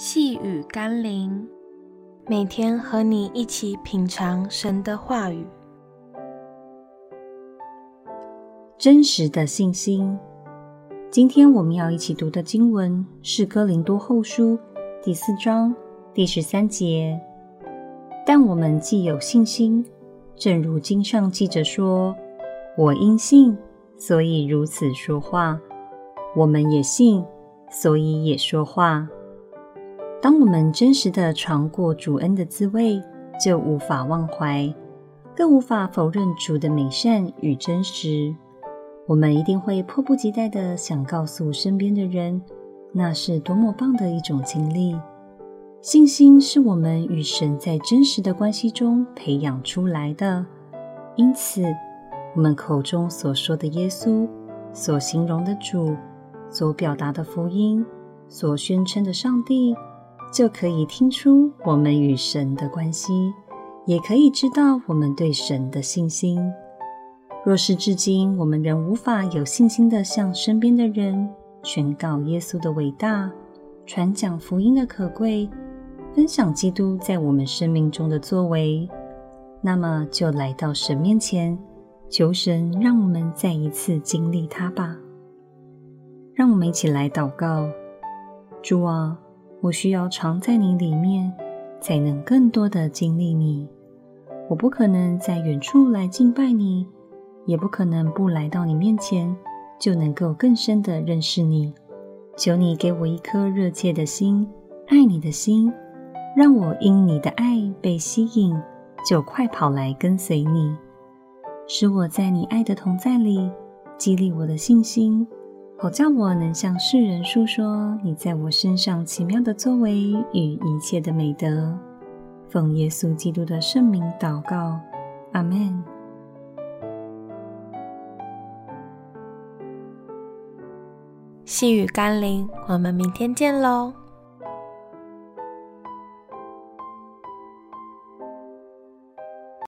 细雨甘霖，每天和你一起品尝神的话语。真实的信心。今天我们要一起读的经文是《哥林多后书》第四章第十三节。但我们既有信心，正如经上记着说：“我因信，所以如此说话。”我们也信，所以也说话。当我们真实的尝过主恩的滋味，就无法忘怀，更无法否认主的美善与真实。我们一定会迫不及待地想告诉身边的人，那是多么棒的一种经历。信心是我们与神在真实的关系中培养出来的，因此，我们口中所说的耶稣，所形容的主，所表达的福音，所宣称的上帝。就可以听出我们与神的关系，也可以知道我们对神的信心。若是至今我们仍无法有信心的向身边的人宣告耶稣的伟大，传讲福音的可贵，分享基督在我们生命中的作为，那么就来到神面前，求神让我们再一次经历他吧。让我们一起来祷告：主啊。我需要常在你里面，才能更多的经历你。我不可能在远处来敬拜你，也不可能不来到你面前就能够更深的认识你。求你给我一颗热切的心，爱你的心，让我因你的爱被吸引，就快跑来跟随你，使我在你爱的同在里激励我的信心。好叫我能向世人述说你在我身上奇妙的作为与一切的美德。奉耶稣基督的圣名祷告，阿门。细雨甘霖，我们明天见喽。